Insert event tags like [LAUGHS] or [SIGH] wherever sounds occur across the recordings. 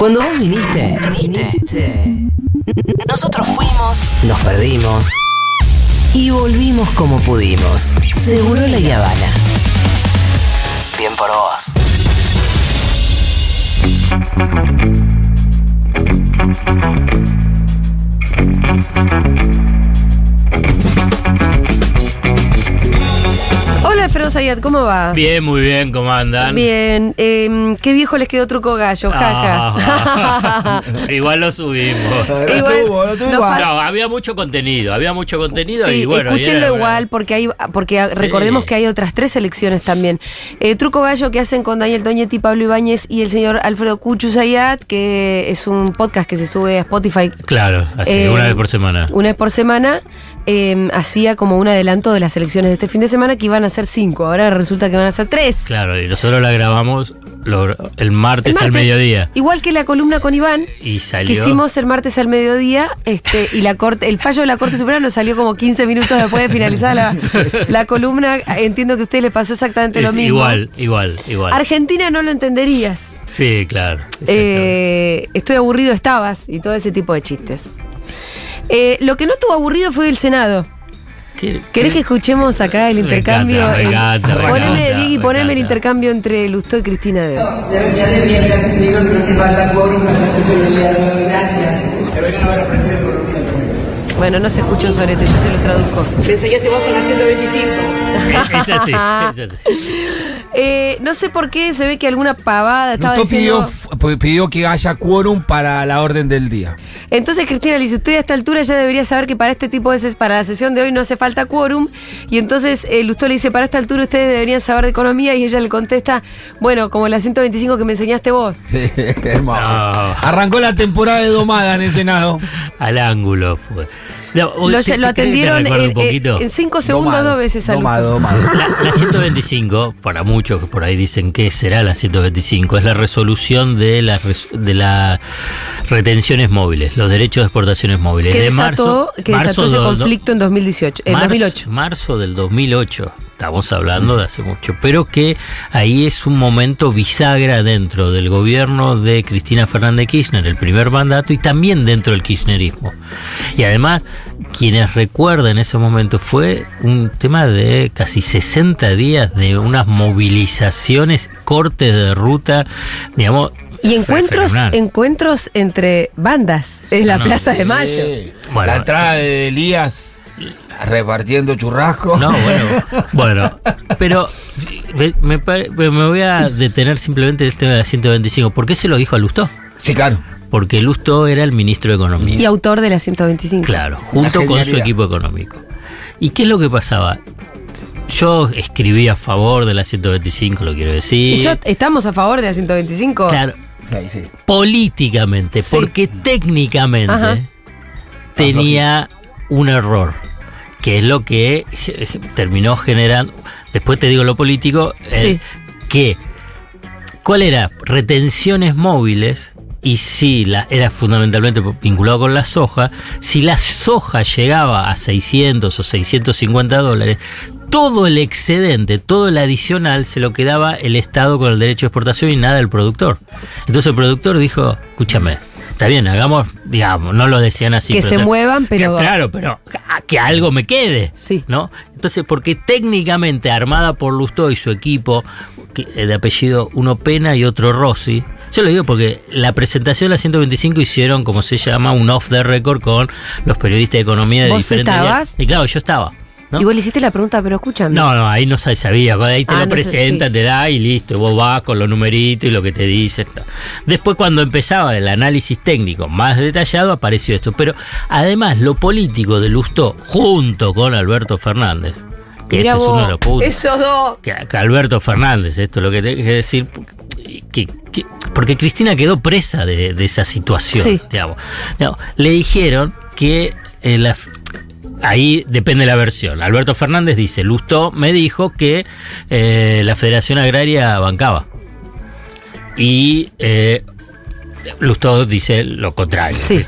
Cuando vos viniste, viniste. Nosotros fuimos, nos perdimos y volvimos como pudimos. Seguro la Habana. Bien por vos. Alfredo Zayat, ¿cómo va? Bien, muy bien, ¿cómo andan? Bien, eh, qué viejo les quedó truco gallo, jaja. Ah, [LAUGHS] igual lo subimos. Igual, tuvo, lo tuvo. No, había mucho contenido, había mucho contenido Sí, y bueno. y escúchenlo era- igual porque hay porque recordemos que hay otras tres elecciones también. Eh, truco gallo que hacen con Daniel Toñetti, Pablo Ibáñez y el señor Alfredo Cuchu Zayat, que es un podcast que se sube a Spotify Claro, así, Eh, una vez por semana. una vez por semana. Eh, hacía como un adelanto de las elecciones de este fin de semana que iban a ser cinco. Ahora resulta que van a ser tres. Claro, y nosotros la grabamos lo- el, martes El al mediodía. Igual que la columna con Iván. Y que salió. hicimos el martes al mediodía este, y la corte, el fallo de la Corte Suprema nos salió como 15 minutos después de finalizar la, la columna. Entiendo que a ustedes les pasó exactamente lo mismo. igual, igual, igual. Argentina no lo entenderías. sí, claro. Eh, estoy aburrido, estabas y todo ese tipo de chistes. Eh, lo que no estuvo aburrido fue el Senado. ¿Qué- ¿Querés qué- que escuchemos acá el intercambio? en- me poneme, Diggy, el intercambio entre Lustó y Cristina de hoy. Ya, ya le había entendido que no se falta quórum para la sesión del día de hoy. Gracias. Bueno, no se escucha un sorete, yo se los traduzco. Se enseñaste vos con la 125. Es así, es así. [LAUGHS] Eh, no sé por qué se ve que alguna pavada estaba Lustó pidió, diciendo. f- pidió que haya quórum para la orden del día. Entonces, Cristina le dice: Usted a esta altura ya debería saber que para este tipo de para la sesión de hoy no hace falta quórum. Y entonces eh, Lustó le dice: Para esta altura ustedes deberían saber de economía. Y ella le contesta: Bueno, como la 125 que me enseñaste vos. [LAUGHS] Sí, hermoso. No. Arrancó la temporada de domada en el Senado. Al ángulo fue. No, Lo, ¿te- lo atendieron en, en cinco segundos Domado, dos veces al Domado, domado. La, la 125, para muchos que por ahí dicen que será la 125, es la resolución de las res- de las retenciones móviles, los derechos de exportaciones móviles. Que de desató, marzo, que desató marzo ese do- conflicto en 2018, en marzo, 2008. marzo del 2008. Estamos hablando de hace mucho, pero que ahí es un momento bisagra dentro del gobierno de Cristina Fernández Kirchner, el primer mandato, y también dentro del kirchnerismo. Y además, quienes recuerdan ese momento fue un tema de casi 60 días de unas movilizaciones, cortes de ruta, digamos. Y encuentros, encuentros entre bandas en la No, Plaza de Mayo. Bueno. la entrada de Elías repartiendo churrasco. No, bueno, [LAUGHS] bueno, pero me, me pare- me voy a detener simplemente en el tema de la 125. ¿Por qué se lo dijo a Lustó? Sí, claro. Porque Lustó era el ministro de Economía. Y autor de la 125. Claro, junto con su equipo económico. ¿Y qué es lo que pasaba? Yo escribí a favor de la 125, lo quiero decir. Y yo estamos a favor de la 125. Claro, Sí, sí. políticamente, Sí. porque técnicamente Ajá. tenía un error, que es lo que eh, terminó generando, después te digo lo político, eh, Sí. que, ¿cuál era? Retenciones móviles. Y si la, era fundamentalmente vinculado con la soja, si la soja llegaba a 600 o 650 dólares, todo el excedente, todo el adicional se lo quedaba el Estado con el derecho de exportación y nada el productor. Entonces el productor dijo, escúchame, está bien, hagamos, digamos, no lo decían así. Que pero se te- muevan, pero- que- claro, pero que algo me quede. Sí. ¿No? Entonces, porque técnicamente armada por Lustó y su equipo, que- eh, de apellido uno Pena y otro Rossi, yo lo digo porque la presentación de la 125 hicieron, como se llama, un off the record con los periodistas de economía de ¿Vos diferentes estabas? Y claro, yo estaba. ¿No? Y vos le hiciste la pregunta, pero escúchame. No, no, ahí no sa- sabía, ahí te Ah, lo no presenta, sí. te da y listo, vos vas con los numeritos y lo que te dice. Después cuando empezaba el análisis técnico más detallado apareció esto, pero además lo político de Lustó junto con Alberto Fernández, que Mirá este es uno de los puntos. Esos dos. Que, que Alberto Fernández, esto es lo que tengo que decir, que, que- porque Cristina quedó presa de, de esa situación, Sí. digamos. Digamos, Le dijeron que eh, la- ahí depende la versión. Alberto Fernández dice, Lustó me dijo que eh, la Federación Agraria bancaba. Y eh, Lustó dice lo contrario. Sí.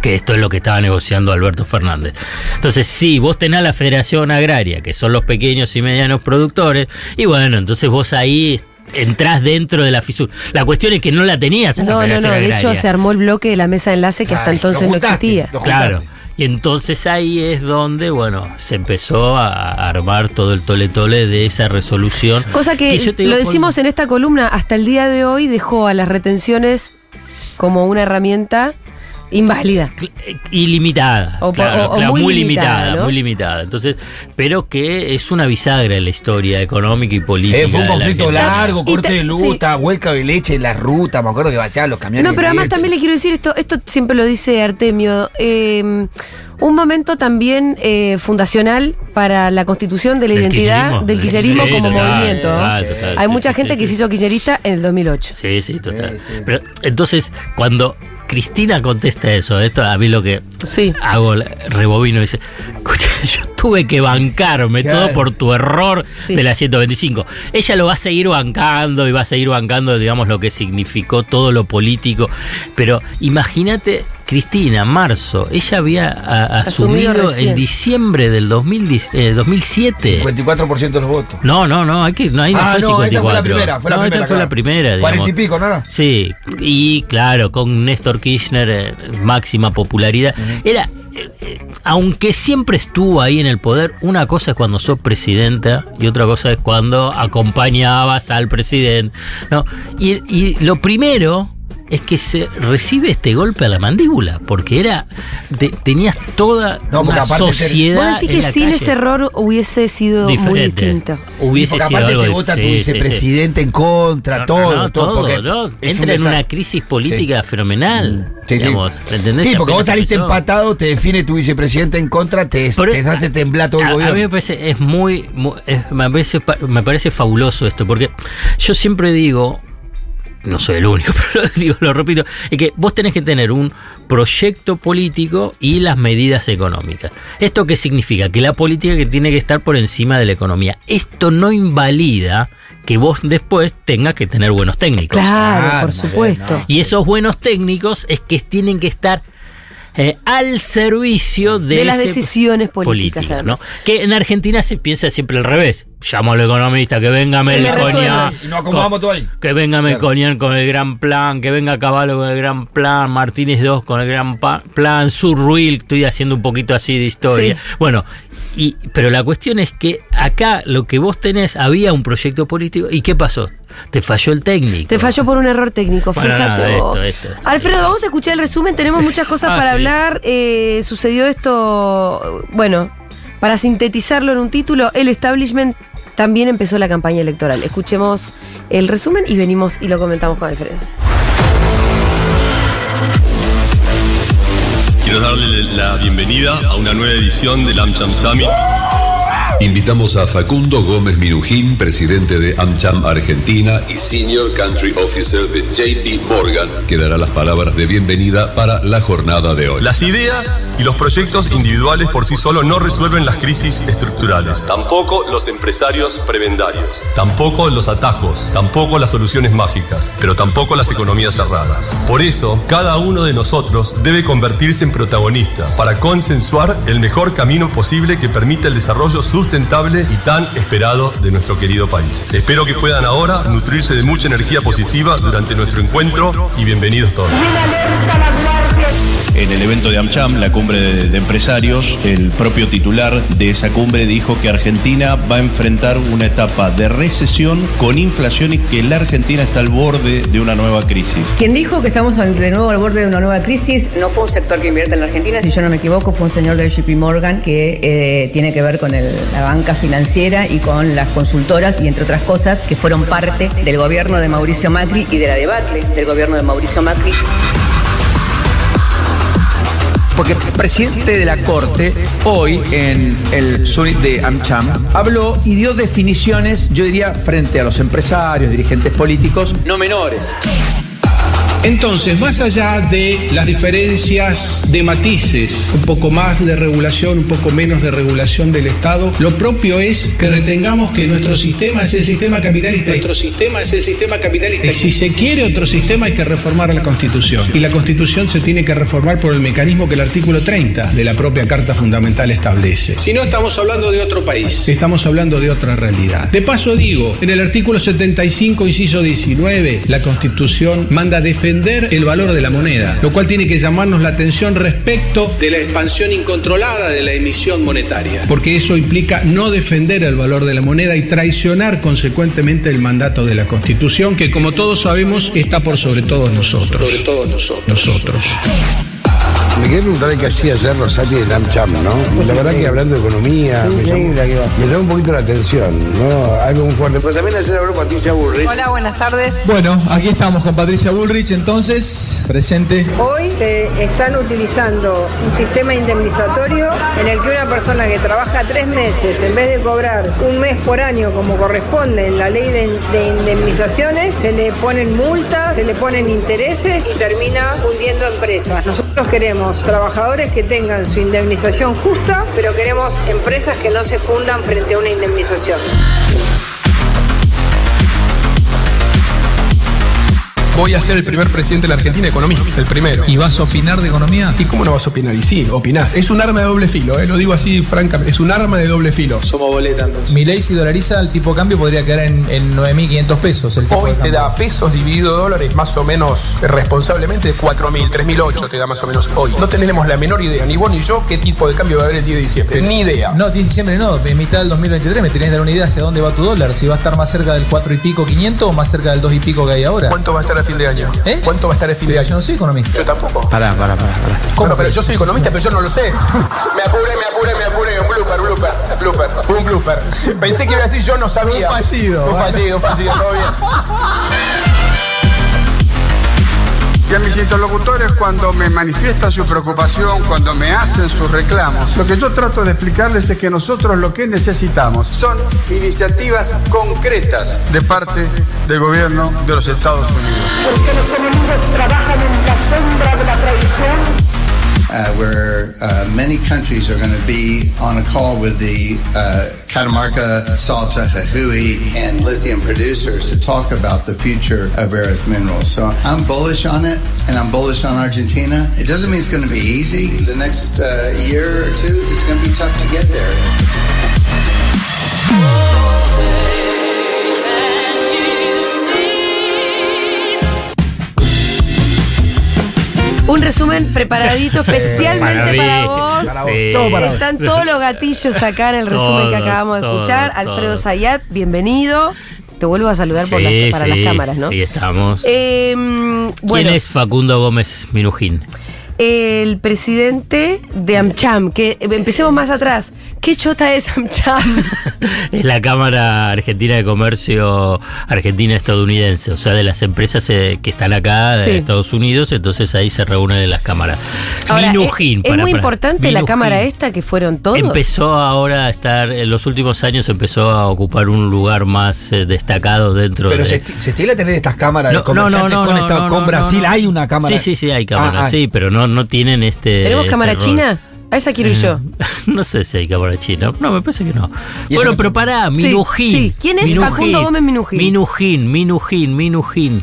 que esto es lo que estaba negociando Alberto Fernández. Entonces, sí, vos tenés la Federación Agraria, que son los pequeños y medianos productores, y bueno, entonces vos ahí entrás dentro de la fisura. La cuestión es que no la tenías en la No, no, no. De hecho, se armó el bloque de la mesa de enlace que hasta Ay, entonces no existía. Claro. Y entonces ahí es donde, bueno, se empezó a armar todo el tole-tole de esa resolución. Cosa que, digo, lo decimos en esta columna, hasta el día de hoy dejó a las retenciones como una herramienta inválida. ilimitada. O claro, o- o claro, muy muy, limitada, limitada, ¿no? muy limitada. Entonces, pero que es una bisagra en la historia económica y política. Eh, fue un la conflicto largo, corte te- de luta, vuelca de leche en la ruta. Me acuerdo que bachaban los camiones. No, pero de además leche. también le quiero decir esto, esto siempre lo dice Artemio, eh, un momento también eh, fundacional para la constitución de la Del identidad del kirchnerismo Sí, como total, movimiento. ¿no? total, total, Hay sí, mucha sí, gente sí, que sí. se hizo kirchnerista en el 2008. Sí, sí, total. Sí, sí. Pero entonces, cuando Cristina contesta eso, esto a mí lo que Sí. hago, rebobino y dice, "Escucha, [LAUGHS] yo tuve que bancarme Claro. todo por tu error Sí. de la 125. Ella lo va a seguir bancando y va a seguir bancando, digamos, lo que significó todo lo político. Pero imagínate, Cristina, marzo, ella había a- Asumido en diciembre del 2010, eh, 2007. 54% de los votos. No, no, no, hay que, no, ahí no ah, fue no, 54. esa fue la primera. Fue la no, primera, esta fue la primera, digamos. 40 y pico, ¿no? no? Sí, y claro, con Néstor Kirchner, eh, máxima popularidad. Era, eh, eh, aunque siempre estuvo ahí en el poder, una cosa es cuando sos presidenta y otra cosa es cuando acompañabas al presidente. ¿no? Y, y lo primero es que se recibe este golpe a la mandíbula, porque era te- tenías toda No, una sociedad. Vos decís en que la sin calle. ese error hubiese sido muy distinto. Hubiese porque sido aparte algo te vota tu sí, sí, sí. vicepresidente en contra, No, todo, no, no, todo. es Entra un en una crisis política fenomenal. Digamos, ¿entendés? Sí, porque vos saliste empezó. empatado, te define tu vicepresidente en contra, te, Pero- te hace temblar todo el a, a gobierno. mí me parece, es muy, mu- es- me, parece, pa- me parece fabuloso esto, porque yo siempre digo, no soy el único, [LAUGHS] pero lo digo, lo repito, es que vos tenés que tener un proyecto político y las medidas económicas. ¿Esto qué significa? Que la política que tiene que estar por encima de la economía. Esto no invalida que vos después tengas que tener buenos técnicos. Claro, Claro, por supuesto. Y esos buenos técnicos es que tienen que estar eh, al servicio de, De las decisiones políticas, ¿no? Que en Argentina se piensa siempre al revés. Llamo al economista, que venga me Melconian. Y nos acomodamos todo ahí. Que venga Melconian con el gran plan, que venga Caballo con el gran plan, Martínez II con el gran plan, Surruil, estoy haciendo un poquito así de historia. Sí. Bueno, y, pero la cuestión es que acá lo que vos tenés, había un proyecto político, ¿y qué pasó? Te falló el técnico. Te falló por un error técnico, Bueno, fíjate. nada, vos. esto, esto, esto. Alfredo, vamos a escuchar el resumen. Tenemos muchas cosas [LAUGHS] Ah, para sí. hablar. Eh, sucedió esto, bueno, para sintetizarlo en un título, el establishment también empezó la campaña electoral. Escuchemos el resumen y venimos y lo comentamos con Alfredo. Quiero darle la bienvenida a una nueva edición del AmCham Summit. Invitamos a Facundo Gómez Minujín, presidente de AmCham Argentina y Senior Country Officer de JP Morgan, que dará las palabras de bienvenida para la jornada de hoy. Las ideas y los proyectos individuales por sí solos no resuelven las crisis estructurales. Tampoco los empresarios prebendarios. Tampoco los atajos. Tampoco las soluciones mágicas. Pero tampoco las economías cerradas. Por eso, cada uno de nosotros debe convertirse en protagonista para consensuar el mejor camino posible que permita el desarrollo sustentable y tan esperado de nuestro querido país. Espero que puedan ahora nutrirse de mucha energía positiva durante nuestro encuentro y bienvenidos todos. En el evento de AmCham, la cumbre de, de empresarios, el propio titular de esa cumbre dijo que Argentina va a enfrentar una etapa de recesión con inflación y que la Argentina está al borde de una nueva crisis. Quien dijo que estamos de nuevo al borde de una nueva crisis no fue un sector que invierte en la Argentina, si yo no me equivoco, fue un señor del JP Morgan que eh, tiene que ver con la banca financiera y con las consultoras y entre otras cosas que fueron parte del gobierno de Mauricio Macri y de la debacle del gobierno de Mauricio Macri. Porque el presidente de la Corte, hoy en el summit de AmCham, habló y dio definiciones, yo diría, frente a los empresarios, dirigentes políticos, no menores. Entonces, más allá de las diferencias de matices, un poco más de regulación, un poco menos de regulación del Estado, lo propio es que retengamos que nuestro sistema es el sistema capitalista. Nuestro sistema es el sistema capitalista. Y si se quiere otro sistema hay que reformar la Constitución. Y la Constitución se tiene que reformar por el mecanismo que el artículo 30 de la propia Carta Fundamental establece. Si no estamos hablando de otro país, estamos hablando de otra realidad. De paso digo, en el artículo 75, inciso 19, la Constitución manda defender el valor de la moneda, lo cual tiene que llamarnos la atención respecto de la expansión incontrolada de la emisión monetaria, porque eso implica no defender el valor de la moneda y traicionar consecuentemente el mandato de la Constitución, que como todos sabemos está por sobre todos nosotros. Sobre todos nosotros. Nosotros. Me quería preguntar qué hacía ayer Rosati de Cham, ¿no? La verdad que hablando de economía, me llamó, me llamó un poquito la atención, ¿no? Algo muy fuerte. Pero también ayer habló Patricia Bullrich. Hola, buenas tardes. Bueno, aquí estamos con Patricia Bullrich, entonces, presente. Hoy se están utilizando un sistema indemnizatorio en el que una persona que trabaja tres meses, en vez de cobrar un mes por año como corresponde en la ley de, de indemnizaciones, se le ponen multas, se le ponen intereses y termina hundiendo empresas. Nosotros queremos trabajadores que tengan su indemnización justa, pero queremos empresas que no se fundan frente a una indemnización. Voy a ser el primer presidente de la Argentina economista, el primero. ¿Y vas a opinar de economía? ¿Y cómo no vas a opinar? Y sí, opinás. Es un arma de doble filo, eh, lo digo así francamente. Es un arma de doble filo. Somos boleta entonces. Mi ley si dolariza el tipo de cambio podría quedar en, en 9.500 pesos. El tipo Hoy de te da pesos dividido dólares más o menos responsablemente de 4.000, 3.008 te da más o menos hoy. No tenemos la menor idea, ni vos ni yo, qué tipo de cambio va a haber el 10 de diciembre. Ni idea. No, 10 de diciembre no, en mitad del 2023 me tenés que dar una idea hacia dónde va tu dólar, si va a estar más cerca del 4 y pico 500 o más cerca del 2 y pico que hay ahora. ¿Cuánto va a estar a fin de año? ¿Eh? ¿Cuánto va a estar a fin de año? Yo no soy economista. Yo tampoco. Pará, pará, pará. pará. Bueno, pero yo soy economista, pero yo no lo sé. [LAUGHS] Me apuré, me apuré, me apuré. Un blooper, blooper, blooper. Un blooper. Pensé que iba a decir yo no sabía. Un fallido, Un fallido, un fallido, todo bien. [LAUGHS] Y a mis interlocutores cuando me manifiestan su preocupación, cuando me hacen sus reclamos, lo que yo trato de explicarles es que nosotros lo que necesitamos son iniciativas concretas de parte del gobierno de los Estados Unidos. Porque los enemigos trabajan en la sombra. Uh, where uh, many countries are going to be on a call with the uh, Catamarca, Salta, Jujuy, and lithium producers to talk about the future of rare earth minerals. So I'm bullish on it, and I'm bullish on Argentina. It doesn't mean it's going to be easy. The next uh, year or two, it's going to be tough to get there. Un resumen preparadito [LAUGHS] Sí, especialmente para vos. Para vos, Sí. todo para vos. Están todos los gatillos acá en el resumen que Todo, acabamos de todo, escuchar. todo. Alfredo Zayat, bienvenido. Te vuelvo a saludar por Sí, las- para sí, las cámaras, ¿no? Ahí estamos. Eh, ¿Quién es Facundo Gómez Minujín? El presidente de AmCham, que empecemos más atrás. ¿Qué chota es AmCham? [LAUGHS] Es la Cámara Argentina de Comercio Argentina-Estadounidense, o sea, de las empresas eh, que están acá de Sí. Estados Unidos, entonces ahí se reúnen las cámaras. Ahora, Minujín, es, muy para- importante la Minujín. cámara esta que fueron todos. Empezó ahora a estar, en los últimos años empezó a ocupar un lugar más eh, destacado dentro Pero de... se, esti- se estila tener estas cámaras de No, no, no, comerciantes no, con, no, esta- no, con no, Brasil. no. Hay una cámara. Sí, sí, sí, hay cámaras, ah. sí, pero no, no tienen este... ¿Tenemos cámara este china? A esa quiero ir yo. [LAUGHS] No sé si hay cámara china. No, me parece que no. ¿Y Bueno, pero pará, Minujín. sí. ¿Quién es Minujín. Facundo Gómez Minujín? Minujín, Minujín, Minujín.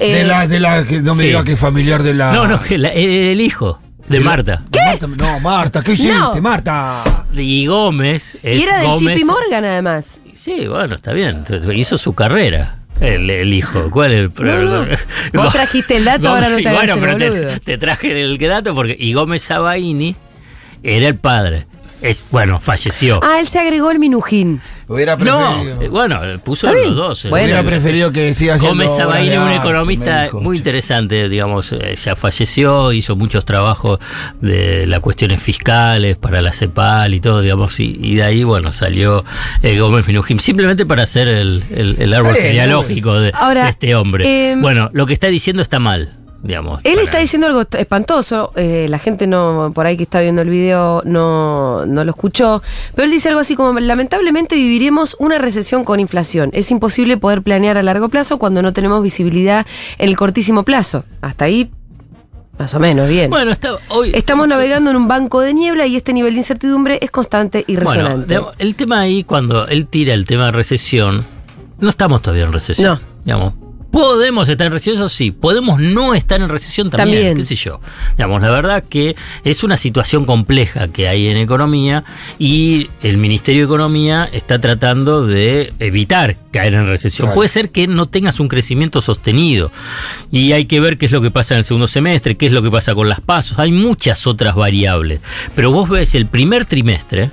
Eh, De la, de la, que no me Sí. diga que es familiar de la. No, no, que la- eh, el hijo de, Marta. de Marta, no, Marta, ¿qué hiciste, No. Marta? Y Gómez es y era de Gómez. JP Morgan, además. Sí, bueno, está bien. Hizo su carrera. El, el hijo, ¿cuál es el no. Vos trajiste el dato, ahora no te Bueno, pero te, te traje el dato porque. Y Gómez Sabaini era el padre. Es, bueno, falleció. Ah, él se agregó el Minujín. Hubiera No, preferido. bueno, puso Está los bien. dos. eh. Bueno. Hubiera preferido que siga haciendo Gómez de un economista muy interesante, digamos, eh, ya falleció, hizo muchos trabajos de las cuestiones fiscales para la CEPAL y todo, digamos, y, y de ahí, bueno, salió eh, Gómez Minujín, simplemente para hacer el, el- el árbol genealógico de, Ahora, de este hombre. em, bueno, lo que está diciendo está mal. Digamos. Él para- está diciendo algo espantoso, eh, la gente no por ahí que está viendo el video no, no lo escuchó, pero él dice algo así como, lamentablemente viviremos una recesión con inflación. Es imposible poder planear a largo plazo cuando no tenemos visibilidad en el cortísimo plazo. Hasta ahí, más o menos, bien. Bueno, está, hoy, Estamos navegando en un banco de niebla y este nivel de incertidumbre es constante y resonante. el tema ahí, cuando él tira el tema de recesión, no estamos todavía en recesión. No. Digamos, podemos estar en recesión, sí. Podemos no estar en recesión también, También. qué sé yo. Digamos, la verdad que es una situación compleja que hay en economía y el Ministerio de Economía está tratando de evitar caer en recesión. Claro. Puede ser que no tengas un crecimiento sostenido y hay que ver qué es lo que pasa en el segundo semestre, qué es lo que pasa con las pasos. Hay muchas otras variables. Pero vos ves el primer trimestre,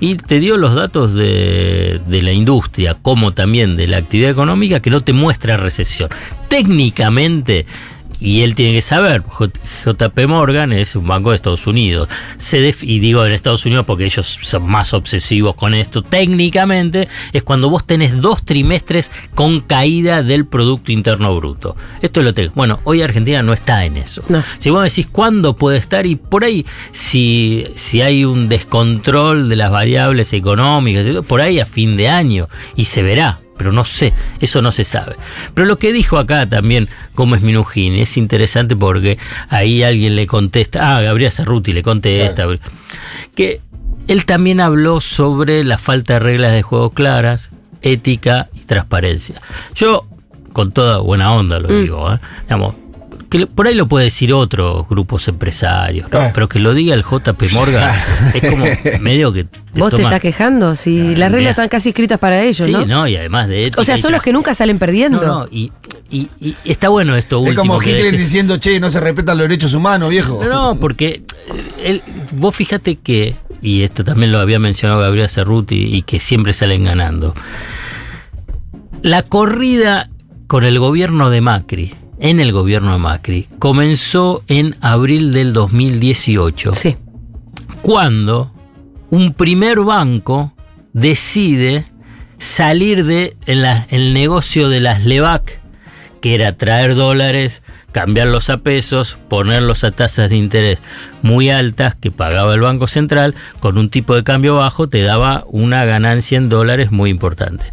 y te dio los datos de, de la industria, como también de la actividad económica, que no te muestra recesión. Técnicamente, y él tiene que saber, JP Morgan es un banco de Estados Unidos. Se def- y digo en Estados Unidos porque ellos son más obsesivos con esto. Técnicamente es cuando vos tenés dos trimestres con caída del Producto Interno Bruto. Esto es lo que... Bueno, hoy Argentina no está en eso. No. Si vos decís cuándo puede estar y por ahí, si, si hay un descontrol de las variables económicas, por ahí a fin de año, y se verá, pero no sé, eso no se sabe. Pero lo que dijo acá también Gómez Minujín es interesante porque ahí alguien le contesta, ah, Gabriel Cerruti le contesta, que él también habló sobre la falta de reglas de juego claras, ética y transparencia. Yo, con toda buena onda lo Mm. digo, ¿eh? digamos, que por ahí lo puede decir otros grupos empresarios, ¿no? Ah. pero que lo diga el JP Morgan es como medio que te ¿Vos te estás quejando? Si las reglas están casi escritas para ellos, Sí, ¿no? ¿no? Y además de O sea, son los que nunca salen perdiendo. No, no, y, y- y está bueno esto Es último. como que Hitler diciendo, che, no se respetan los derechos humanos, viejo. No, no, porque eh, él- vos fíjate que, y esto también lo había mencionado Gabriel Cerruti, y que siempre salen ganando. La corrida con el gobierno de Macri, en el gobierno de Macri, comenzó en abril del 2018. Sí. Cuando un primer banco decide salir de en la- el negocio de las LEVAC, que era traer dólares, cambiarlos a pesos, ponerlos a tasas de interés muy altas que pagaba el Banco Central, con un tipo de cambio bajo te daba una ganancia en dólares muy importante.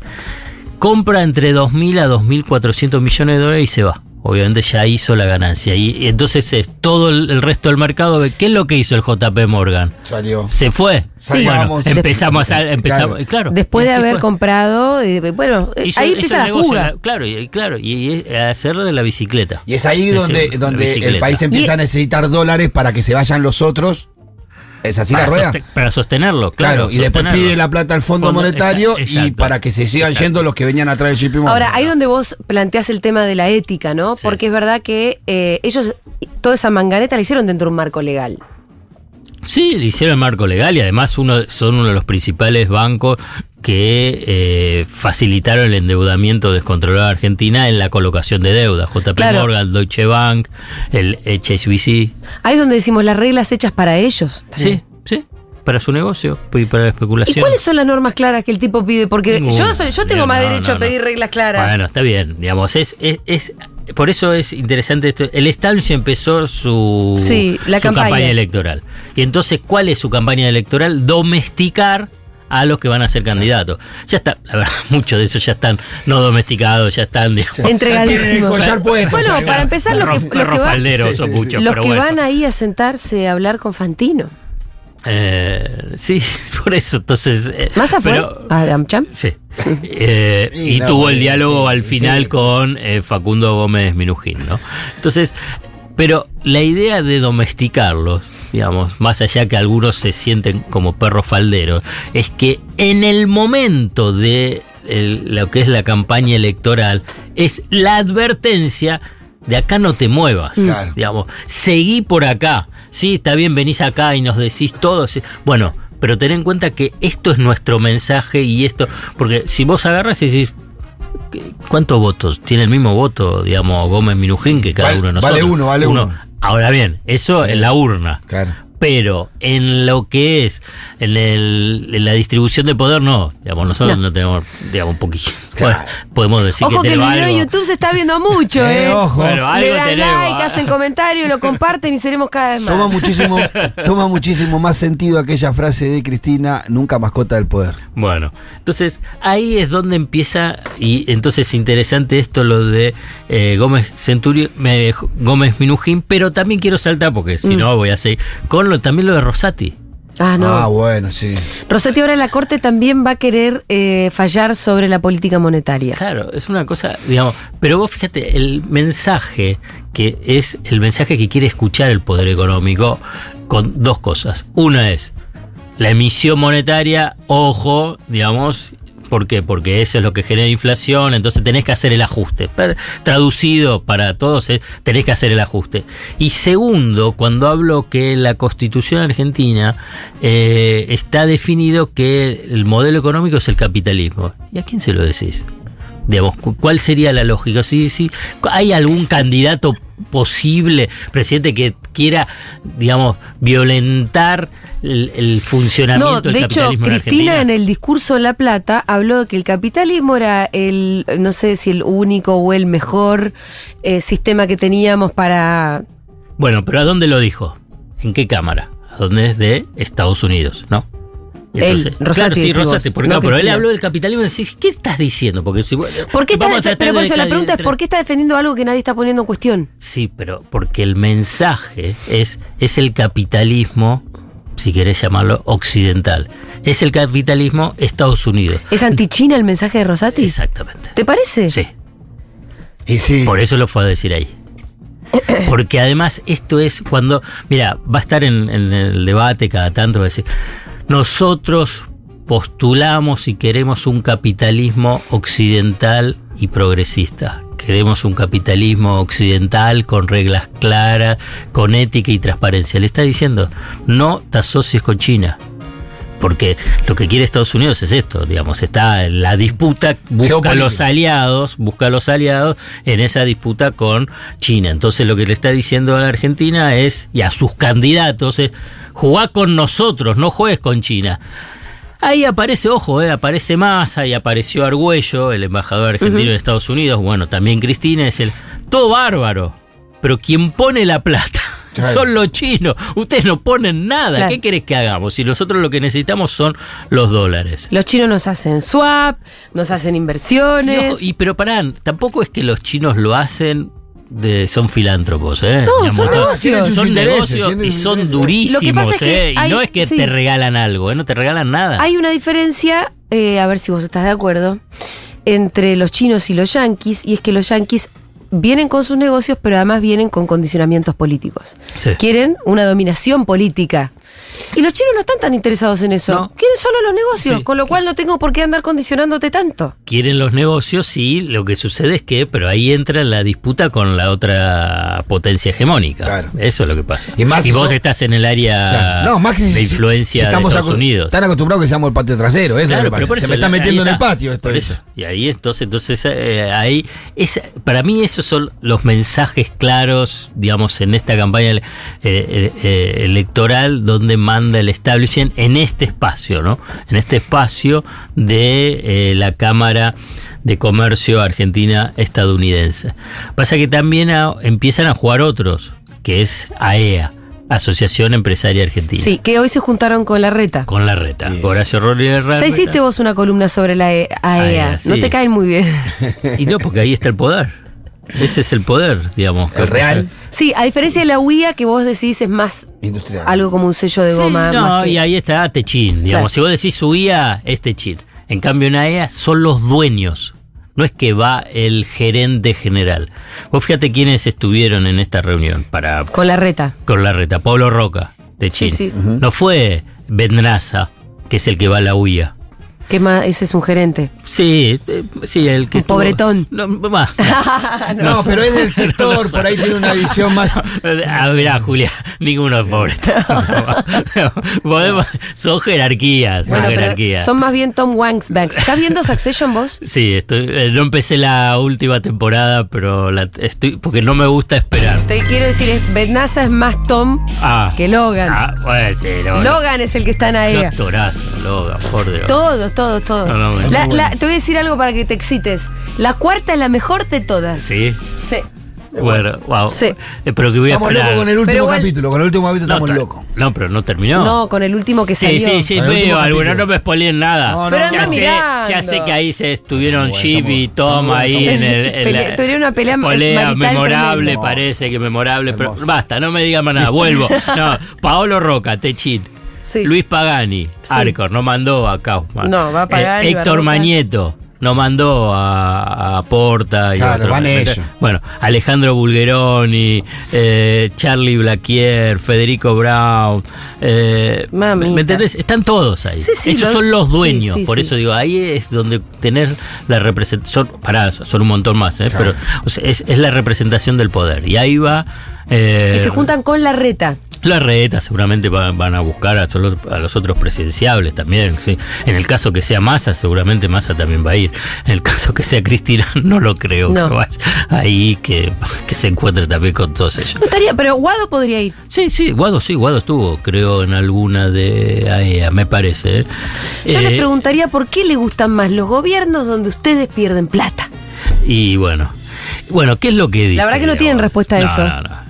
Compra entre 2.000 a 2.400 millones de dólares y se va. Obviamente ya hizo la ganancia. Y, y entonces es todo el, el resto del mercado ve qué es lo que hizo el JP Morgan. Salió. Se fue. Sí. Bueno, empezamos a, empezamos, claro. Después de haber fue. comprado, eh, bueno, eh, Hizo- ahí empieza la negocio, fuga. la- claro, y, claro, y, y hacerlo de la bicicleta. Y es ahí Es donde, el- donde el país empieza Y- a necesitar dólares para que se vayan los otros. ¿Es así para, la rueda? soste- para sostenerlo, Claro, claro. y después pide la plata al Fondo, Fondo- Monetario y para que se sigan Exacto. yendo los que venían atrás del JP Morgan. Ahora, ahí donde vos planteás el tema de la ética, ¿no? Sí. Porque es verdad que eh, ellos toda esa manganeta la hicieron dentro de un marco legal. Sí, le hicieron el marco legal y además uno, son uno de los principales bancos que eh, facilitaron el endeudamiento descontrolado de Argentina en la colocación de deuda. JP Claro. Morgan, Deutsche Bank, el HSBC. Ahí es donde decimos las reglas hechas para ellos. Sí, sí, para su negocio y para la ¿Y especulación. cuáles son las normas claras que el tipo pide? Porque yo soy, yo tengo No, más derecho no, a pedir reglas claras. Bueno, está bien, digamos, es, es, es- por eso es interesante esto. El establishment empezó su, Sí, la su campaña. electoral. Y entonces, ¿cuál es su campaña electoral? Domesticar a los que van a ser candidatos. Ya está, la verdad, [LAUGHS] muchos de esos ya están no domesticados, ya están digamos, Entregadísimos. Tienen el collar puesto, Bueno, para empezar, los que, los van, faldero Sí, son sí, muchos, los que bueno. van ahí a sentarse a hablar con Fantino. Eh, sí, [LAUGHS] por eso, entonces... eh, ¿Massa fue? pero- ¿A Amcham? Sí. [LAUGHS] Eh, y no, tuvo el diálogo sí, al final sí. con eh, Facundo Gómez Minujín, ¿no? Entonces, pero la idea de domesticarlos, digamos, más allá que algunos se sienten como perros falderos, es que en el momento de el- lo que es la campaña electoral, es la advertencia de acá no te muevas, Claro. digamos, seguí por acá, sí, está bien, venís acá y nos decís todo, bueno, pero ten en cuenta que esto es nuestro mensaje y esto, porque si vos agarras y decís, ¿qué- ¿cuántos votos? Tiene el mismo voto, digamos, Gómez Minujín que cada Vale- uno de nosotros. vale uno, vale uno. Ahora bien, eso en la urna. Claro. Pero en lo que es, en, el, en la distribución de poder, no. Digamos, nosotros no, tenemos, digamos, un poquito. [LAUGHS] Bueno, podemos decir Ojo que que el video algo. YouTube se está viendo mucho, [LAUGHS] Eh, ¿eh? ojo. Bueno, algo Le dan tenemos, like, hacen comentario, lo comparten y seremos cada vez más. Toma muchísimo, [LAUGHS] toma muchísimo más sentido aquella frase de Cristina, nunca mascota del poder. Bueno, entonces ahí es donde empieza, y entonces interesante esto lo de eh, Gómez Centurio, me- Gómez Minujín, pero también quiero saltar, porque si Mm. no voy a seguir, con lo, también lo de Rosati. Ah, no. Ah, bueno, sí. Rossetti ahora la Corte también va a querer eh, fallar sobre la política monetaria. Claro, es una cosa, digamos, pero vos fíjate, el mensaje que es el mensaje que quiere escuchar el poder económico con dos cosas. Una es la emisión monetaria, ojo, digamos, ¿por qué? Porque eso es lo que genera inflación, entonces tenés que hacer el ajuste. Traducido para todos es, tenés que hacer el ajuste. Y segundo, cuando hablo que la constitución argentina eh, está definido que el modelo económico es el capitalismo. ¿Y a quién se lo decís? Digamos, cu- ¿cuál sería la lógica? Si, si hay algún candidato posible, presidente, que quiera, digamos, violentar el, el funcionamiento No, del de hecho, capitalismo en Cristina Argentina? en el discurso en La Plata habló de que el capitalismo era el, no sé si el único o el mejor eh, sistema que teníamos para... Bueno, pero ¿a dónde lo dijo? ¿En qué cámara? ¿A dónde es de Estados Unidos, no? Él, Rosati, claro, sí, Rosati, porque, no no, pero él habló del capitalismo y decís, ¿qué estás diciendo? Porque si, ¿Por qué está vamos a defe- tratar pero por eso la pregunta es ¿por qué está defendiendo algo que nadie está poniendo en cuestión? Sí, pero porque el mensaje es, es el capitalismo, si querés llamarlo, occidental. Es el capitalismo Estados Unidos. ¿Es anti-China el mensaje de Rosati? Exactamente. ¿Te parece? Sí. Y sí. Por eso lo fue a decir ahí. [COUGHS] Porque además esto es cuando, mira, va a estar en, en el debate cada tanto, va a decir, nosotros postulamos y queremos un capitalismo occidental y progresista. Queremos un capitalismo occidental con reglas claras, con ética y transparencia. Le está diciendo, no te asocies con China. Porque lo que quiere Estados Unidos es esto, digamos, está en la disputa, busca los aliados, busca los aliados en esa disputa con China. Entonces lo que le está diciendo a la Argentina es, y a sus candidatos, es, jugá con nosotros, no juegues con China. Ahí aparece, ojo, eh, aparece Massa, ahí apareció Argüello, el embajador argentino Ujú. en Estados Unidos, bueno, también Cristina, es el, todo bárbaro, pero quien pone la plata [LAUGHS] Claro. son los chinos, ustedes no ponen nada, Claro. ¿qué querés que hagamos? Si nosotros lo que necesitamos son los dólares. Los chinos nos hacen swap, nos hacen Y, inversiones. ojo, y pero pará, tampoco es que los chinos lo hacen de son filántropos, ¿eh? No, son negocios. Son negocios y son durísimos, es que ¿eh? Y no es que sí. te regalan algo, ¿eh? No te regalan nada. Hay una diferencia, eh, a ver si vos estás de acuerdo, entre los chinos y los yanquis, y es que los yanquis vienen con sus negocios, pero además vienen con condicionamientos políticos. Sí. Quieren una dominación política. Y los chinos no están tan interesados en eso. No. Quieren solo los negocios, Sí. con lo cual no tengo por qué andar condicionándote tanto. quieren los negocios, sí, lo que sucede es que, pero ahí entra la disputa con la otra potencia hegemónica. Claro. Eso es lo que pasa. Y más vos eso- estás en el área Claro. No, Maxi, de si- influencia si de estamos Estados acu- Unidos. Están acostumbrados que seamos el patio trasero, eso Claro, es lo que pero pasa. por Se me está la- metiendo en el patio esto. Por eso. eso. Y ahí entonces, entonces eh, ahí es, para mí esos son los mensajes claros, digamos, en esta campaña eh, eh, electoral donde manda el establishment en este espacio, ¿no? En este espacio de eh, la Cámara de Comercio Argentina estadounidense. Pasa que también a- empiezan a jugar otros, que es AEA, Asociación Empresaria Argentina. Sí, que hoy se juntaron con la reta. Con la reta. Horacio Rodríguez Ya Larreta. hiciste vos una columna sobre la E- AEA. AEA, No sí. te caen muy bien. [LAUGHS] Y no, porque ahí está el poder. Ese es el poder, digamos. El real. Sí, a diferencia de la UIA, que vos decís es más Industrial. algo como un sello de Sí, goma. no, más que- y ahí está Techín. Digamos, Claro. si vos decís UIA, es Techín. En cambio, en AEA son los dueños. No es que va el gerente general. Vos fíjate quiénes estuvieron en esta reunión para Con la reta. con la reta. Pablo Roca, Techín. Sí, sí. No fue Bendraza, que es el que va a la UIA. Que más, ese es un gerente. Sí, eh, sí, el que Un estuvo- pobretón. No, va. [LAUGHS] No, pero es del [LAUGHS] sector, por ahí tiene una visión más. [LAUGHS] Ah, mirá, Julia, ninguno es pobre. Podemos, son jerarquías, son Bueno, jerarquías. son más bien Tom Wanks Banks. ¿Estás viendo Succession vos? Sí, estoy, eh, no empecé la última temporada, pero la, estoy porque no me gusta esperar. Te quiero decir, es- Benassa es más Tom Ah, que Logan. ah, bueno, sí, no, Logan es el que está en qué actorazo, Logan, por Dios. Todos, todos, todos. No, no, La- bueno. la- te voy a decir algo para que te excites. La cuarta es la mejor de todas. Sí, Sí. bueno, wow. Sí. Eh, pero que voy a Estamos locos con el último igual- capítulo. Con el último capítulo no, estamos locos. No, pero no terminó. No, con el último que Sí, salió. sí, sí, el veo último alguno, capítulo. no me spoileen nada. No, no, Pero ya, anda sé, ya sé que ahí se estuvieron Chip y Tom estamos ahí en el. en Pelea- la- tuvieron una pelea pelea marital memorable, parece que memorable. Pero basta, no me digan más nada. Vuelvo. [LAUGHS] No, Paolo Roca, Techit. Sí. Luis Pagani, Sí. Arcor, no mandó a Kaufman. No, va Pagani, va Héctor. Mañeto. No mandó a, a Porta y Claro, otros. van ellos. Bueno, Alejandro Bulgeroni, eh, Charlie Blaquier, Federico Brown. Eh. ¿Me entendés? Están todos ahí. Sí, sí, Esos lo- son los sí, dueños. sí, Por sí. eso digo, ahí es donde tener la representación. Pará, son un montón más, ¿eh? Claro. pero o sea, es, es la representación del poder. Y ahí va. eh, Y se juntan con la reta. La reta seguramente va- van a buscar a, solo- a los otros presidenciables también. ¿sí? En el caso que sea Massa, seguramente Massa también va a ir. En el caso que sea Cristina, [LAUGHS] no lo creo No. que vaya ahí, que, que se encuentre también con todos ellos. No estaría, pero Guado podría ir. Sí, sí, Guado sí, Guado estuvo, creo, en alguna de AEA, me parece. ¿eh? Yo les Eh, preguntaría por qué le gustan más los gobiernos donde ustedes pierden plata. Y bueno, bueno, ¿qué es lo que dice? La verdad que no tienen respuesta a No, eso. no, no.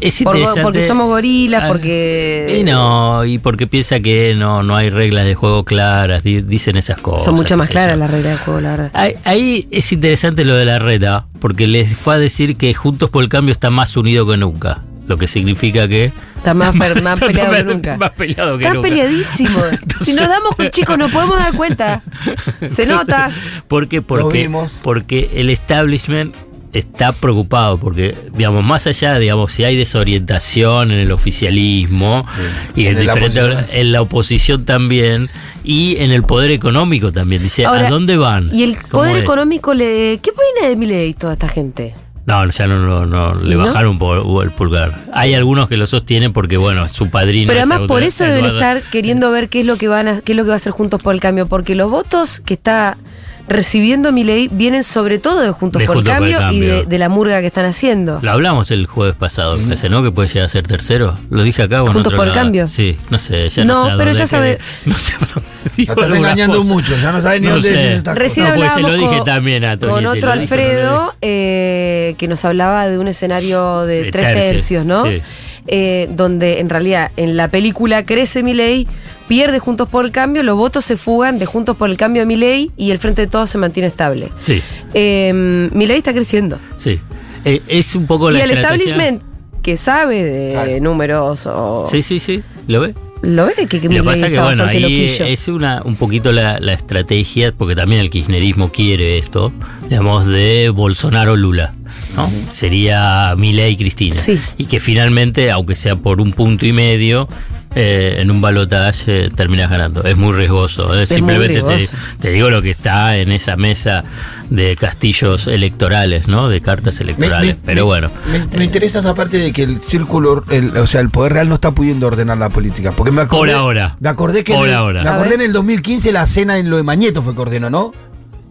Es interesante. porque somos gorilas, Ah, porque. Y no, y porque piensa que no, no hay reglas de juego claras, di- dicen esas cosas. Son mucho más claras las reglas del juego, la verdad. Ahí, ahí es interesante lo de la reta, porque les fue a decir que Juntos por el Cambio está más unido que nunca. Lo que significa que. Está más, per- más está peleado que nunca. más peleado que Están nunca. peleadísimos. si nos damos con chicos, nos podemos dar cuenta. Se nota. ¿Por qué? Porque, porque el establishment está preocupado, porque, digamos, más allá, digamos, si hay desorientación en el oficialismo y en, En la diferentes- oposición. en la oposición también, y en el poder económico también. Dice, Ahora, ¿a dónde van? Y el ¿Cómo poder es? económico le. ¿Qué viene de Milei toda esta gente? No, ya no, no, no, le ¿Y no? bajaron por el pulgar. Hay algunos que lo sostienen porque, bueno, su padrino. Pero además por eso deben estar queriendo ver qué es lo que van a, qué es lo que va a hacer Juntos por el Cambio, porque los votos que está recibiendo Milei vienen sobre todo de Juntos, De por, Juntos el por el Cambio y de, de la murga que están haciendo. Lo hablamos el jueves pasado, me parece, ¿no? Que puede llegar a ser tercero. Lo dije acá o en Juntos otro por el lado? Cambio. Sí, no sé, ya no, No, sé. pero ya sabe- quedé. [LAUGHS] No sé a dónde dijo estás engañando cosa. mucho, ya no sabes ni No dónde sé. estas Recién No, pues se hablábamos lo dije con, también a con Toñete, otro Alfredo eh, que nos hablaba de un escenario de, De tres tercios, tercios, ¿no? sí. Eh, donde en realidad en la película crece Milei, pierde Juntos por el Cambio, los votos se fugan de Juntos por el Cambio a Milei y el Frente de Todos se mantiene estable. Sí, Eh, Milei está creciendo. sí. Eh, es un poco la y el estrategia- establishment que sabe de números o Sí, sí, sí. ¿Lo ve? Lo ve que, que Lo pasa es que, bueno, ahí loquillo. es una, un poquito la, la estrategia, porque también el kirchnerismo quiere esto, digamos, de Bolsonaro-Lula, ¿no? Sería Milei y Cristina. Sí. Y que finalmente, aunque sea por un punto y medio, eh, en un balotaje eh, terminas ganando. Es muy riesgoso. eh. Es Simplemente te, riesgoso. te digo lo que está en esa mesa de castillos electorales, ¿no? De cartas electorales. Me- me- Pero bueno. Me, me interesa esa parte de que el círculo, el- o sea, el poder real no está pudiendo ordenar la política. Porque me acordé, Por ahora. Me acordé que en Por el, ahora. Me acordé en el 2015 la cena en lo de Mañeto fue que ordenó, ¿no?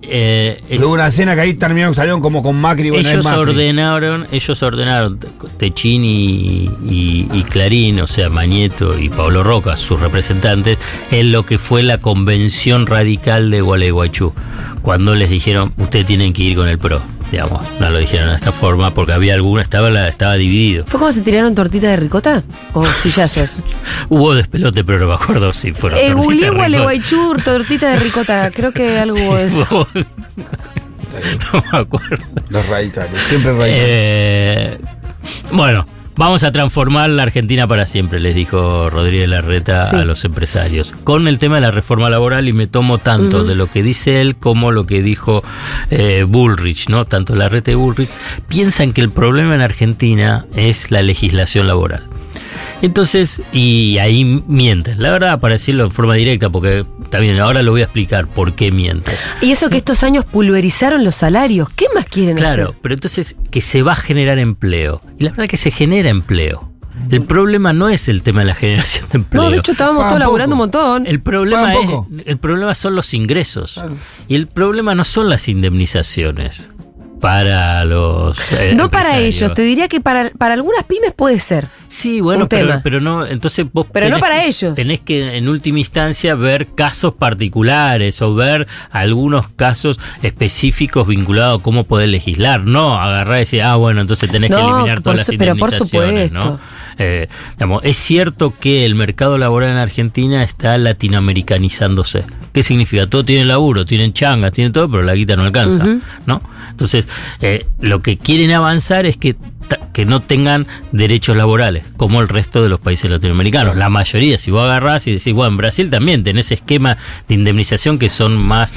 Eh, es- Hubo una cena que ahí terminaron, salieron como con Macri. Bueno, ellos Macri. ordenaron, ellos ordenaron Techín y, y- y Clarín, o sea, Mañeto y Pablo Roca, sus representantes, en lo que fue la convención radical de Gualeguaychú, cuando les dijeron, ustedes tienen que ir con el PRO, digamos, no lo dijeron de esta forma, porque había alguna, estaba, la- estaba dividido. ¿Fue como se tiraron tortita de ricota? ¿O [LAUGHS] sillazos? Hubo despelote, pero no me acuerdo si fueron Eh, tortitas. Gualeguaychú, tortita de ricota. Creo que [LAUGHS] algo hubo de eso. Hubo- [LAUGHS] no me acuerdo. Los radicales, siempre radicales. Eh, bueno, vamos a transformar la Argentina para siempre, les dijo Rodríguez Larreta Sí. a los empresarios. Con el tema de la reforma laboral y me tomo tanto de lo que dice él como lo que dijo eh, Bullrich, ¿no? Tanto Larreta y Bullrich piensan que el problema en Argentina es la legislación laboral. Entonces, y ahí mienten, la verdad, para decirlo en forma directa, porque está bien, ahora lo voy a explicar por qué miente. Y eso que estos años pulverizaron los salarios, ¿qué más quieren hacer? Claro, pero entonces que se va a generar empleo. Y la verdad es que se genera empleo. El problema no es el tema de la generación de empleo. No, de hecho estábamos todos laburando un montón. El problema, es, el problema son los ingresos. Y el problema no son las indemnizaciones para los. eh, no para ellos, te diría que para, para algunas pymes puede ser. Sí, bueno, pero, tema. pero no, entonces vos. Pero no tenés para que- ellos. Tenés que en última instancia ver casos particulares o ver algunos casos específicos vinculados a cómo poder legislar. No agarrar y decir, ah, bueno, entonces tenés que No, eliminar por todas las su- pero por indemnizaciones, ¿no? Eh, digamos, es cierto que el mercado laboral en Argentina está latinoamericanizándose. ¿Qué significa? Todo tienen laburo, tienen changas, tienen todo, pero la guita no alcanza. ¿no? Entonces, eh, lo que quieren avanzar es que, que no tengan derechos laborales, como el resto de los países latinoamericanos. La mayoría, si vos agarrás y decís, bueno, en Brasil también tenés esquemas de indemnización que son más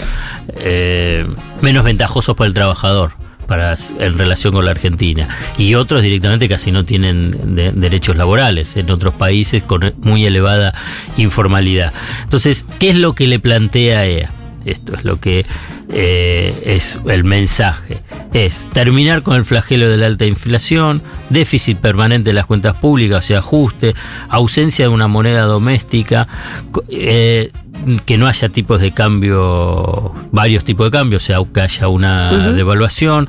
eh, menos ventajosos para el trabajador. Para, en relación con la Argentina y otros directamente casi no tienen de- derechos laborales en otros países con muy elevada informalidad. Entonces, ¿qué es lo que le plantea EA? Esto es lo que eh, es el mensaje. Es terminar con el flagelo de la alta inflación, déficit permanente de las cuentas públicas, o sea, ajuste, ausencia de una moneda doméstica, eh, que no haya tipos de cambio, varios tipos de cambio, o sea, que haya una devaluación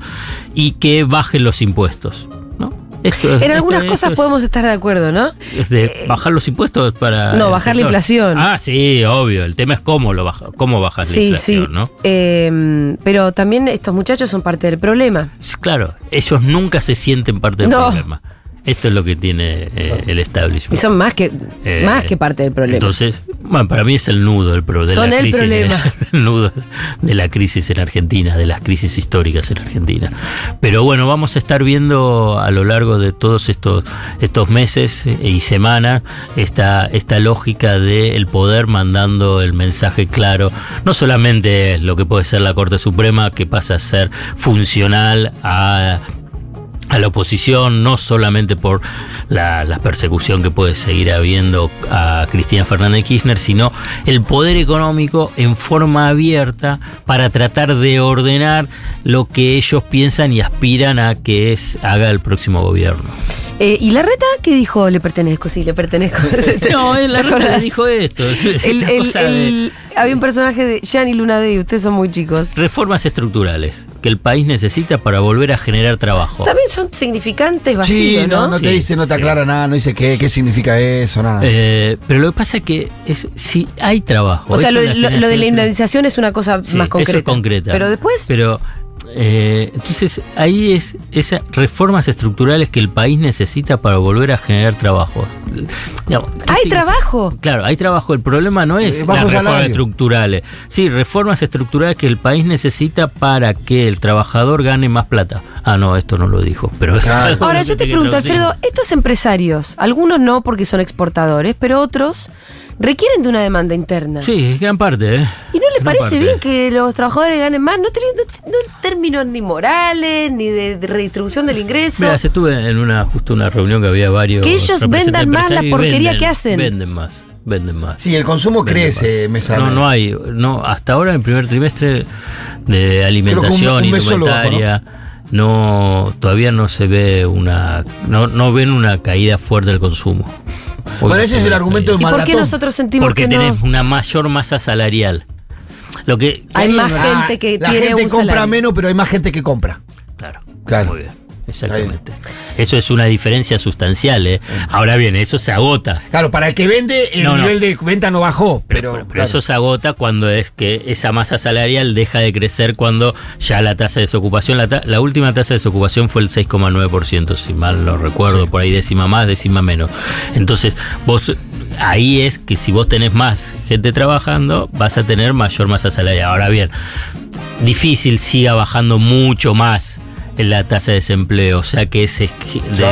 y que bajen los impuestos. En algunas esto cosas es- podemos estar de acuerdo, ¿no? es de bajar los impuestos para. No, bajar la inflación. Ah, sí, obvio. El tema es cómo lo baja, cómo bajas la Sí, inflación, sí. ¿no? Eh, pero también estos muchachos son parte del problema. Claro, ellos nunca se sienten parte del No. problema. Esto es lo que tiene eh, el Y establishment. son más que, Eh, más que parte del problema. Entonces, bueno, para mí es el nudo del pro- de Son la el crisis. problema. [LAUGHS] el nudo de la crisis en Argentina, de las crisis históricas en Argentina. Pero bueno, vamos a estar viendo a lo largo de todos estos, estos meses y semanas esta, esta lógica del poder mandando el mensaje claro, no solamente lo que puede ser la Corte Suprema, que pasa a ser funcional a a la oposición, no solamente por la, la persecución que puede seguir habiendo a Cristina Fernández Kirchner, sino el poder económico en forma abierta para tratar de ordenar lo que ellos piensan y aspiran a que es, haga el próximo gobierno. Eh, ¿Y la reta qué dijo? Le pertenezco, sí, le pertenezco. [LAUGHS] No, él la ¿Te reta dijo esto. es El- [LAUGHS] el- de- el- había un personaje de Gianni Luna Day, ustedes son muy chicos. Reformas estructurales que el país necesita para volver a generar trabajo. También son significantes Sí, vacíos, no, ¿no? no te Sí, dice, no te sí. aclara nada, no dice qué, qué significa eso, nada. Eh, pero lo que pasa es que es, si hay trabajo. O sea, lo, una lo- lo de la de- indemnización es una cosa Sí, más eso concreta. es concreta. Pero después, Pero eh, entonces ahí es esas reformas estructurales que el país necesita para volver a generar trabajo. Digamos, ¿qué hay significa? trabajo. Claro, hay trabajo. El problema no es Eh, las reformas salario. estructurales. Sí, reformas estructurales que el país necesita para que el trabajador gane más plata. Ah, no, esto no lo dijo. Pero [LAUGHS] Ahora yo te pregunto, Alfredo, estos empresarios, algunos no porque son exportadores, pero otros requieren de una demanda interna. Sí, gran parte. ¿eh? ¿Y no parece parte. bien que los trabajadores ganen más? No, teniendo- no en términos ni morales, ni de, de redistribución del ingreso. Mira, se estuve en una justo una reunión que había varios. Que ellos vendan más la y porquería venden- que hacen. Venden más, venden más. Sí, el consumo Venden crece más. mes a No, no hay, no, hasta ahora en el primer trimestre de alimentación, bajo, indumentaria, no, todavía no se ve una, no, no ven una caída fuerte del consumo. Hoy Bueno, no ese se es el argumento del ¿Y por qué maratón. nosotros sentimos Porque que no? tenés una mayor masa salarial. Lo que, Hay más Ah, gente que la tiene gente compra salario. menos, pero hay más gente que compra. Claro. Claro. Muy bien. Exactamente. Eso es una diferencia sustancial. ¿eh? Ahora bien, eso se agota. Claro, para el que vende, el No, no. nivel de venta no bajó. Pero, Pero, pero claro. eso se agota cuando es que esa masa salarial deja de crecer cuando ya la tasa de desocupación, la, ta- la última tasa de desocupación fue el 6,9%, si mal no recuerdo, por ahí décima más, décima menos. Entonces, vos ahí es que si vos tenés más gente trabajando, vas a tener mayor masa salarial. Ahora bien, difícil siga bajando mucho más la tasa de desempleo, o sea que es de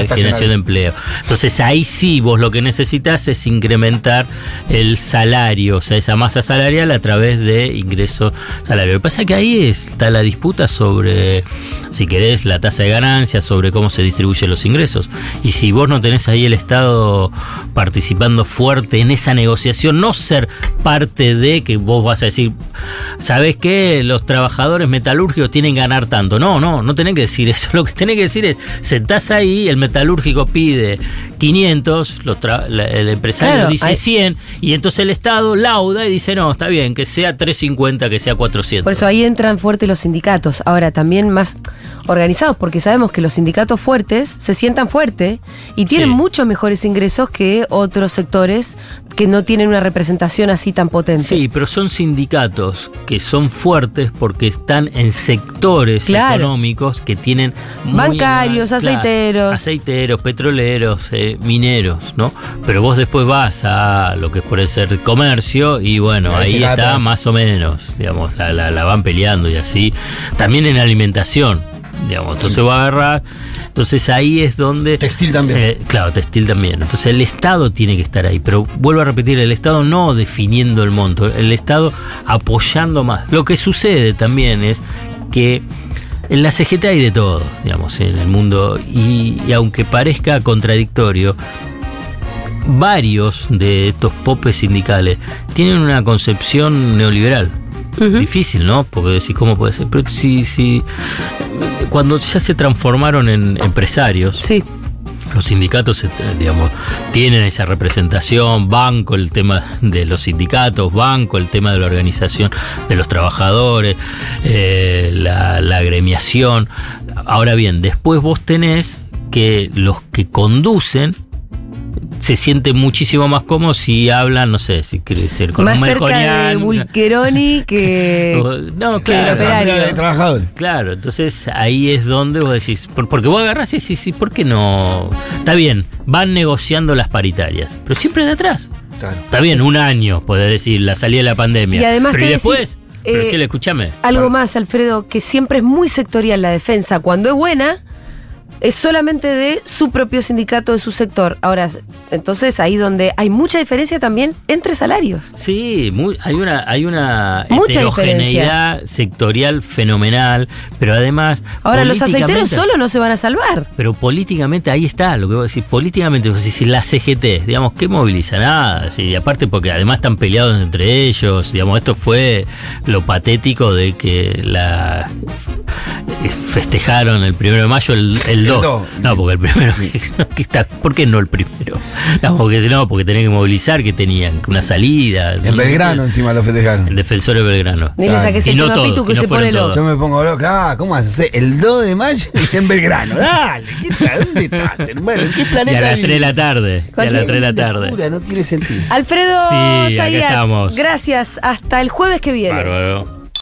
generación de empleo. Entonces ahí sí vos lo que necesitas es incrementar el salario, o sea, esa masa salarial a través de ingreso salario. Lo que pasa es que ahí está la disputa sobre, si querés, la tasa de ganancias, sobre cómo se distribuyen los ingresos. Y si vos no tenés ahí el Estado participando fuerte en esa negociación, no ser parte de que vos vas a decir, ¿sabés qué? Los trabajadores metalúrgicos tienen que ganar tanto. No, no, no tenés que decir eso. [LAUGHS] Lo que tenés que decir es, sentás ahí, el metalúrgico pide 500, los tra- la- el empresario Claro, dice hay- 100, y entonces el Estado lauda y dice, no, está bien, que sea 350, que sea 400. Por eso ahí entran fuertes los sindicatos. Ahora, también más organizados, porque sabemos que los sindicatos fuertes se sientan fuerte y tienen Sí. muchos mejores ingresos que otros sectores que no tienen una representación así tan potente. Sí, pero son sindicatos que son fuertes porque están en sectores Claro. económicos que tienen Bancarios, claro, aceiteros. aceiteros, petroleros, eh, mineros, ¿no? Pero vos después vas a lo que puede ser comercio y bueno, Ahí está más o menos, digamos, la, la- la van peleando y así. También en alimentación, digamos, entonces va a agarrar. Entonces ahí es donde... Textil también. Eh, claro, textil también. Entonces el Estado tiene que estar ahí. Pero vuelvo a repetir, el Estado no definiendo el monto, el Estado apoyando más. Lo que sucede también es que en la CGT hay de todo, digamos, en el mundo. Y, y aunque parezca contradictorio, varios de estos popes sindicales tienen una concepción neoliberal. Difícil, ¿no? Porque decís, ¿cómo puede ser? Pero si, si cuando ya se transformaron en empresarios, Sí. Los sindicatos, eh, digamos, tienen esa representación, banco el tema de los sindicatos, banco el tema de la organización de los trabajadores, eh, la, la agremiación. Ahora bien, después vos tenés que los que conducen se sienten muchísimo más cómodos si hablan, no sé, si quiere ser con Más un cerca de Bulcheroni que, [LAUGHS] no, que el claro. operario. trabajadores. Claro, entonces ahí es donde vos decís, por- porque vos agarrás y decís, sí, ¿por qué no? Está bien, van negociando las paritarias, pero siempre de atrás. Está bien, un año, podés decir, la salida de la pandemia. Y además pero te ¿y decís, después, pero eh, sí, escúchame. Algo más, Alfredo, que siempre es muy sectorial la defensa. Cuando es buena, es solamente de su propio sindicato, de su sector. Ahora, entonces ahí donde hay mucha diferencia también entre salarios. Sí, muy- hay una, hay una Mucha heterogeneidad sectorial fenomenal, pero además. Ahora, los aceiteros solo no se van a salvar. Pero políticamente ahí está lo que vos decís. Políticamente, vos decís, la CGT, digamos, ¿qué moviliza? Nada. sí, y aparte, porque además están peleados entre ellos. Digamos, esto fue lo patético de que la festejaron el primero de mayo el, el 2. dos. No, porque el primero. [LAUGHS] que está- ¿Por qué no el primero? No, porque, no, porque tenían que movilizar, que tenían una salida. En Belgrano encima lo festejaron. En Defensores de Belgrano. Ni le saques Y el no Pitu que y no se pone loco. Yo me pongo loco. Ah, ¿cómo haces? El 2 de mayo [LAUGHS] en Belgrano. Dale, ¿qué está? ¿dónde estás, hermano? ¿En qué Y planeta a las vivís? 3 de la tarde. Y a las 3 de la tarde. Locura, no tiene sentido. Alfredo Sí, Zayat, estamos. gracias. Hasta el jueves que viene. Bárbaro.